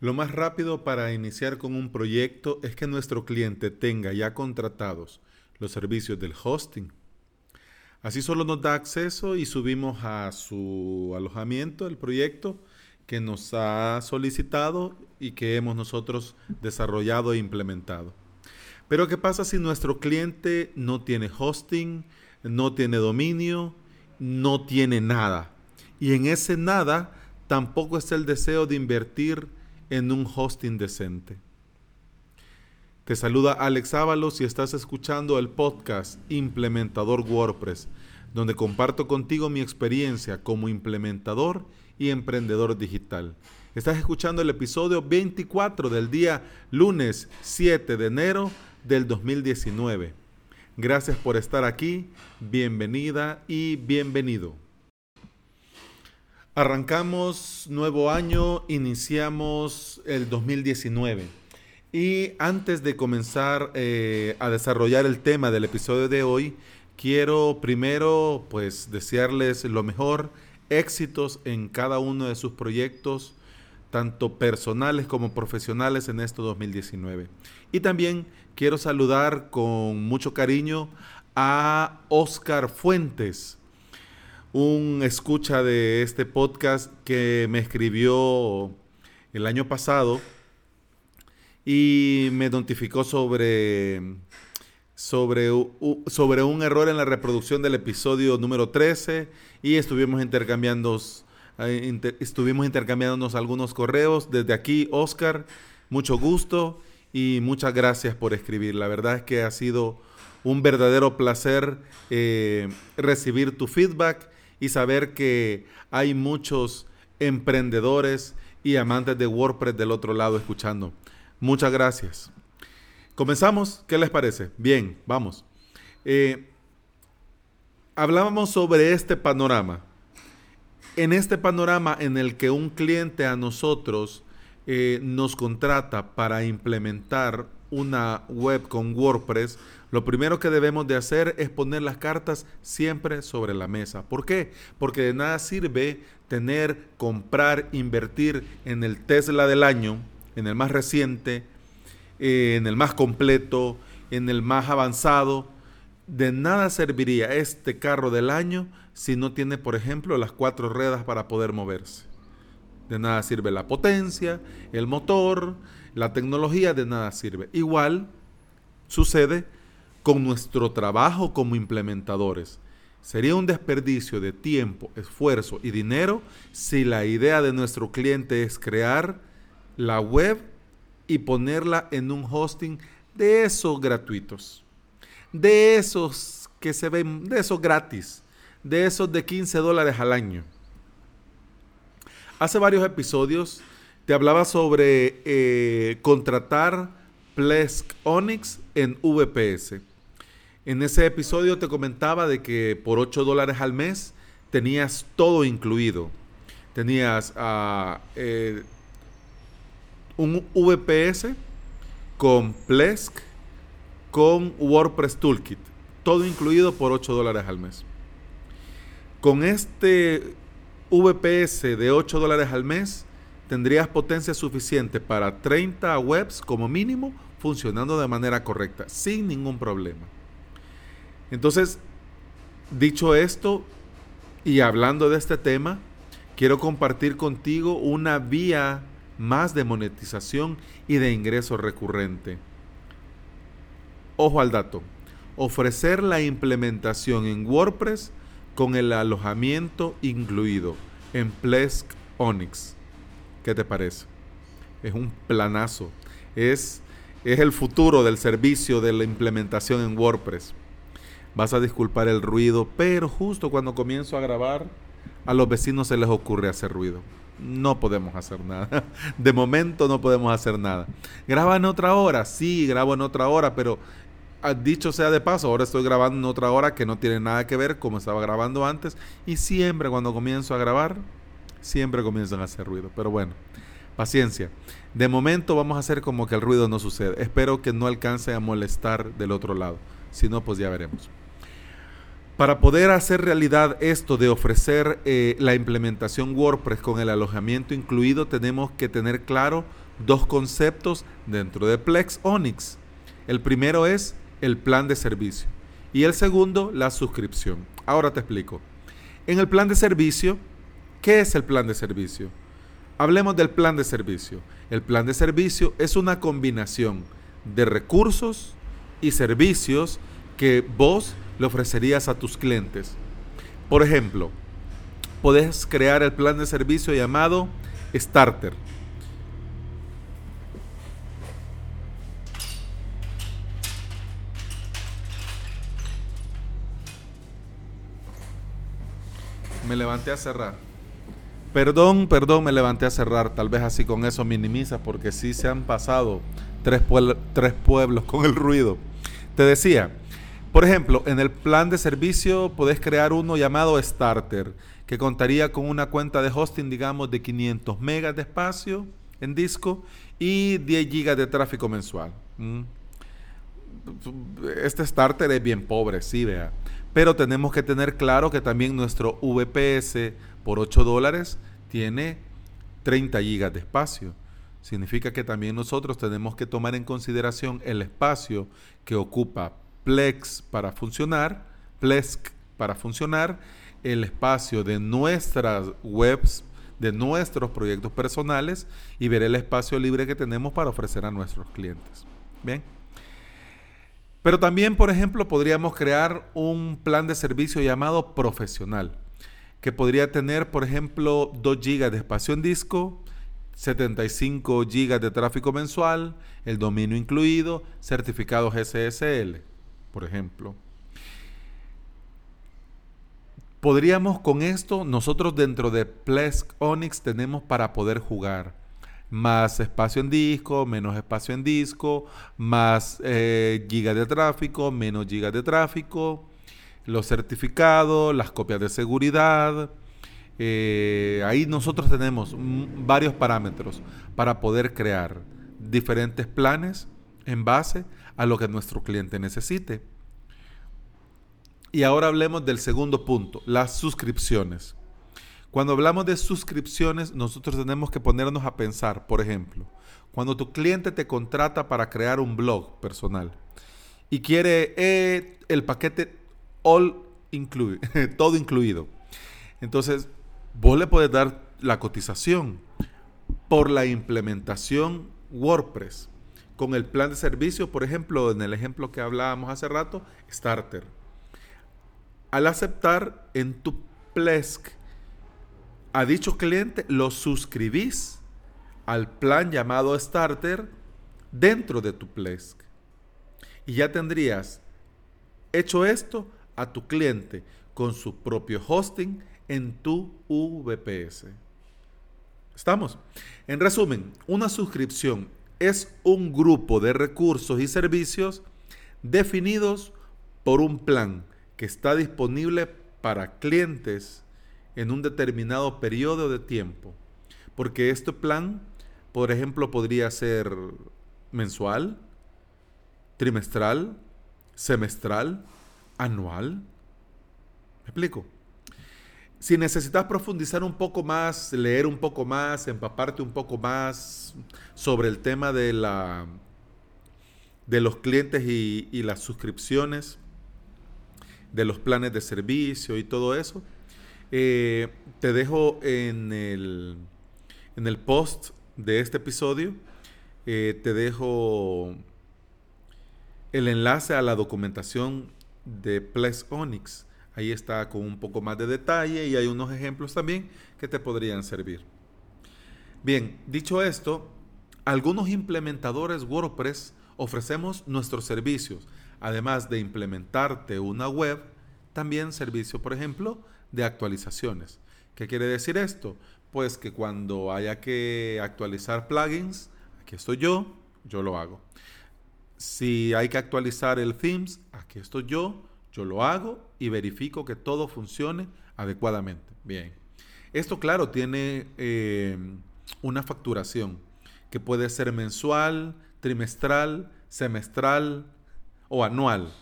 Lo más rápido para iniciar con un proyecto es que nuestro cliente tenga ya contratados los servicios del hosting. Así solo nos da acceso y subimos a su alojamiento el proyecto que nos ha solicitado y que hemos nosotros desarrollado e implementado. Pero ¿qué pasa si nuestro cliente no tiene hosting, no tiene dominio, no tiene nada? Y en ese nada tampoco está el deseo de invertir en un hosting decente. Te saluda Alex Ábalos y estás escuchando el podcast Implementador WordPress, donde comparto contigo mi experiencia como implementador y emprendedor digital. Estás escuchando el episodio 24 del día lunes 7 de enero del 2019. Gracias por estar aquí, bienvenida y bienvenido. Arrancamos nuevo año, iniciamos el 2019. Y antes de comenzar eh, a desarrollar el tema del episodio de hoy, quiero primero pues desearles lo mejor, éxitos en cada uno de sus proyectos, tanto personales como profesionales en este 2019. Y también quiero saludar con mucho cariño a Oscar Fuentes un escucha de este podcast que me escribió el año pasado y me notificó sobre, sobre, sobre un error en la reproducción del episodio número 13 y estuvimos intercambiando eh, estuvimos intercambiándonos algunos correos. Desde aquí, Oscar, mucho gusto y muchas gracias por escribir. La verdad es que ha sido un verdadero placer eh, recibir tu feedback y saber que hay muchos emprendedores y amantes de WordPress del otro lado escuchando. Muchas gracias. Comenzamos, ¿qué les parece? Bien, vamos. Eh, hablábamos sobre este panorama. En este panorama en el que un cliente a nosotros eh, nos contrata para implementar una web con WordPress, lo primero que debemos de hacer es poner las cartas siempre sobre la mesa. ¿Por qué? Porque de nada sirve tener, comprar, invertir en el Tesla del año, en el más reciente, eh, en el más completo, en el más avanzado. De nada serviría este carro del año si no tiene, por ejemplo, las cuatro ruedas para poder moverse. De nada sirve la potencia, el motor, la tecnología, de nada sirve. Igual sucede con nuestro trabajo como implementadores. Sería un desperdicio de tiempo, esfuerzo y dinero si la idea de nuestro cliente es crear la web y ponerla en un hosting de esos gratuitos, de esos que se ven, de esos gratis, de esos de 15 dólares al año. Hace varios episodios te hablaba sobre eh, contratar Plesk Onyx en VPS. En ese episodio te comentaba de que por 8 dólares al mes tenías todo incluido. Tenías ah, eh, un VPS con Plesk, con WordPress Toolkit. Todo incluido por 8 dólares al mes. Con este VPS de 8 dólares al mes, tendrías potencia suficiente para 30 webs como mínimo funcionando de manera correcta, sin ningún problema. Entonces, dicho esto y hablando de este tema, quiero compartir contigo una vía más de monetización y de ingreso recurrente. Ojo al dato. Ofrecer la implementación en WordPress con el alojamiento incluido en Plesk Onyx. ¿Qué te parece? Es un planazo. Es, es el futuro del servicio de la implementación en WordPress. Vas a disculpar el ruido, pero justo cuando comienzo a grabar, a los vecinos se les ocurre hacer ruido. No podemos hacer nada. De momento no podemos hacer nada. ¿Graba en otra hora? Sí, grabo en otra hora, pero dicho sea de paso, ahora estoy grabando en otra hora que no tiene nada que ver como estaba grabando antes. Y siempre cuando comienzo a grabar, siempre comienzan a hacer ruido. Pero bueno, paciencia. De momento vamos a hacer como que el ruido no sucede. Espero que no alcance a molestar del otro lado. Si no, pues ya veremos. Para poder hacer realidad esto de ofrecer eh, la implementación WordPress con el alojamiento incluido, tenemos que tener claro dos conceptos dentro de Plex Onyx. El primero es el plan de servicio y el segundo la suscripción. Ahora te explico. En el plan de servicio, ¿qué es el plan de servicio? Hablemos del plan de servicio. El plan de servicio es una combinación de recursos y servicios que vos le ofrecerías a tus clientes. Por ejemplo, puedes crear el plan de servicio llamado Starter. Me levanté a cerrar. Perdón, perdón, me levanté a cerrar. Tal vez así con eso minimiza porque sí se han pasado tres, tres pueblos con el ruido. Te decía, por ejemplo, en el plan de servicio podés crear uno llamado Starter, que contaría con una cuenta de hosting, digamos, de 500 megas de espacio en disco y 10 gigas de tráfico mensual. Este Starter es bien pobre, sí, vea. Pero tenemos que tener claro que también nuestro VPS por 8 dólares tiene 30 gigas de espacio. Significa que también nosotros tenemos que tomar en consideración el espacio que ocupa Plex para funcionar, Plesk para funcionar, el espacio de nuestras webs, de nuestros proyectos personales y ver el espacio libre que tenemos para ofrecer a nuestros clientes. Bien. Pero también, por ejemplo, podríamos crear un plan de servicio llamado profesional, que podría tener, por ejemplo, 2 GB de espacio en disco, 75 GB de tráfico mensual, el dominio incluido, certificados SSL, por ejemplo. Podríamos con esto, nosotros dentro de Plesk Onyx tenemos para poder jugar más espacio en disco, menos espacio en disco, más eh, gigas de tráfico, menos gigas de tráfico, los certificados, las copias de seguridad. Eh, ahí nosotros tenemos varios parámetros para poder crear diferentes planes en base a lo que nuestro cliente necesite. Y ahora hablemos del segundo punto, las suscripciones. Cuando hablamos de suscripciones, nosotros tenemos que ponernos a pensar, por ejemplo, cuando tu cliente te contrata para crear un blog personal y quiere eh, el paquete all todo incluido. Entonces, vos le puedes dar la cotización por la implementación WordPress con el plan de servicio, por ejemplo, en el ejemplo que hablábamos hace rato, Starter. Al aceptar en tu Plesk a dicho cliente lo suscribís al plan llamado Starter dentro de tu Plesk. Y ya tendrías hecho esto a tu cliente con su propio hosting en tu VPS. ¿Estamos? En resumen, una suscripción es un grupo de recursos y servicios definidos por un plan que está disponible para clientes en un determinado periodo de tiempo. Porque este plan, por ejemplo, podría ser mensual, trimestral, semestral, anual. ¿Me explico? Si necesitas profundizar un poco más, leer un poco más, empaparte un poco más sobre el tema de la de los clientes y, y las suscripciones, de los planes de servicio y todo eso, eh, te dejo en el, en el post de este episodio, eh, te dejo el enlace a la documentación de Plex Onyx. Ahí está con un poco más de detalle y hay unos ejemplos también que te podrían servir. Bien, dicho esto, algunos implementadores WordPress ofrecemos nuestros servicios. Además de implementarte una web, también servicio, por ejemplo, de actualizaciones. ¿Qué quiere decir esto? Pues que cuando haya que actualizar plugins, aquí estoy yo, yo lo hago. Si hay que actualizar el themes, aquí estoy yo, yo lo hago y verifico que todo funcione adecuadamente. Bien. Esto, claro, tiene eh, una facturación que puede ser mensual, trimestral, semestral o anual.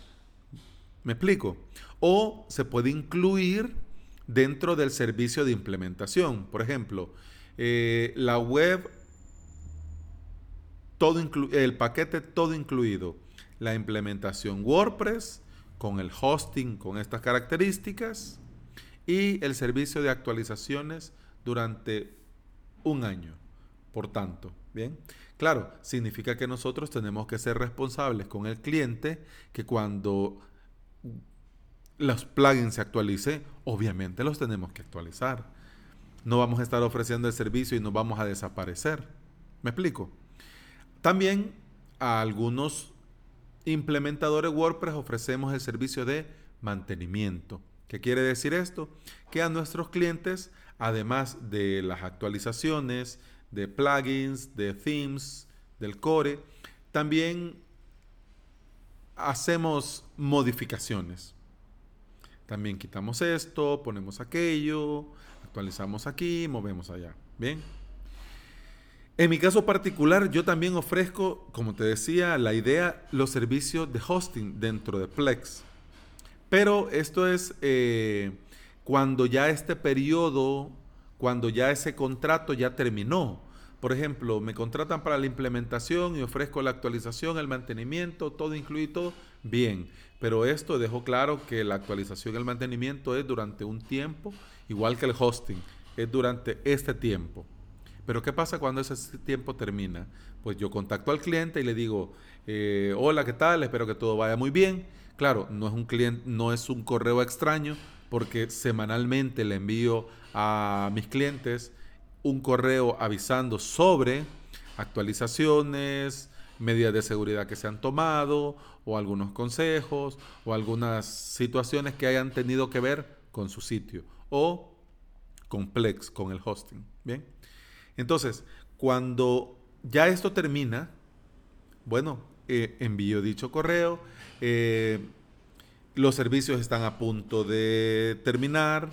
¿Me explico? O se puede incluir dentro del servicio de implementación. Por ejemplo, eh, la web, todo el paquete todo incluido. La implementación WordPress con el hosting con estas características y el servicio de actualizaciones durante un año. Por tanto, bien. Claro, significa que nosotros tenemos que ser responsables con el cliente que cuando los plugins se actualicen, obviamente los tenemos que actualizar. No vamos a estar ofreciendo el servicio y nos vamos a desaparecer. ¿Me explico? También a algunos implementadores WordPress ofrecemos el servicio de mantenimiento. ¿Qué quiere decir esto? Que a nuestros clientes, además de las actualizaciones, de plugins, de themes, del core, también hacemos modificaciones. También quitamos esto, ponemos aquello, actualizamos aquí, movemos allá. Bien. En mi caso particular, yo también ofrezco, como te decía, la idea, los servicios de hosting dentro de Plex. Pero esto es eh, cuando ya este periodo, cuando ya ese contrato ya terminó. Por ejemplo, me contratan para la implementación y ofrezco la actualización, el mantenimiento, todo incluido, bien. Pero esto dejó claro que la actualización y el mantenimiento es durante un tiempo, igual que el hosting, es durante este tiempo. Pero ¿qué pasa cuando ese tiempo termina? Pues yo contacto al cliente y le digo, eh, hola, ¿qué tal? Espero que todo vaya muy bien. Claro, no es un cliente, no es un correo extraño, porque semanalmente le envío a mis clientes un correo avisando sobre actualizaciones, medidas de seguridad que se han tomado, o algunos consejos, o algunas situaciones que hayan tenido que ver con su sitio, o complex, con el hosting. Bien. Entonces, cuando ya esto termina, bueno, eh, envío dicho correo, eh, los servicios están a punto de terminar,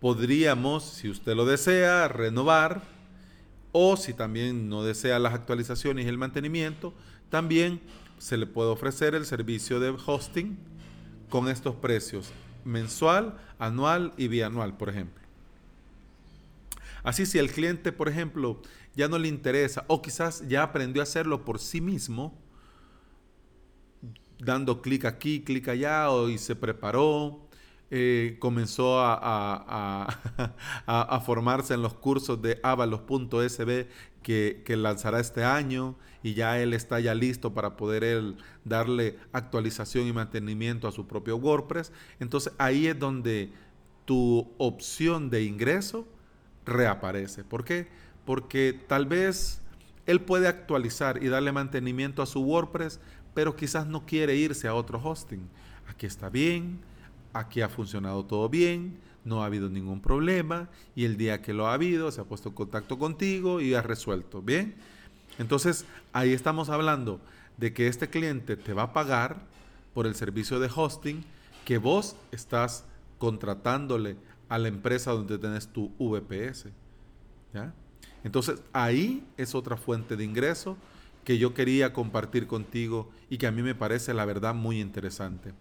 podríamos, si usted lo desea, renovar, o si también no desea las actualizaciones y el mantenimiento, también se le puede ofrecer el servicio de hosting con estos precios, mensual, anual y bianual, por ejemplo. Así si el cliente, por ejemplo, ya no le interesa o quizás ya aprendió a hacerlo por sí mismo, dando clic aquí, clic allá, o, y se preparó, eh, comenzó a, formarse en los cursos de avalos.sb que, lanzará este año y ya él está ya listo para poder darle actualización y mantenimiento a su propio WordPress. Entonces ahí es donde tu opción de ingreso reaparece. ¿Por qué? Porque tal vez él puede actualizar y darle mantenimiento a su WordPress, pero quizás no quiere irse a otro hosting. Aquí está bien, aquí ha funcionado todo bien, no ha habido ningún problema y el día que lo ha habido se ha puesto en contacto contigo y ha resuelto. Bien, entonces ahí estamos hablando de que este cliente te va a pagar por el servicio de hosting que vos estás contratándole a la empresa donde tenés tu VPS. Entonces ahí es otra fuente de ingreso que yo quería compartir contigo y que a mí me parece la verdad muy interesante.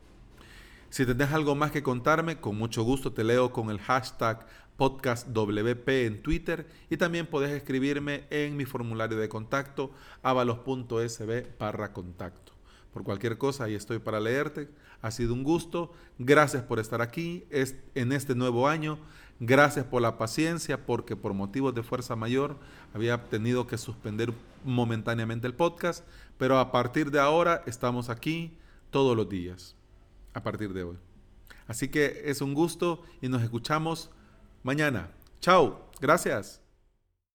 Si tenés algo más que contarme, con mucho gusto te leo con el hashtag podcastwp en Twitter y también podés escribirme en mi formulario de contacto avalos.sb barra contacto. Por cualquier cosa, ahí estoy para leerte. Ha sido un gusto. Gracias por estar aquí en este nuevo año. Gracias por la paciencia, porque por motivos de fuerza mayor había tenido que suspender momentáneamente el podcast, pero a partir de ahora estamos aquí todos los días, a partir de hoy. Así que es un gusto y nos escuchamos mañana. Chao, gracias.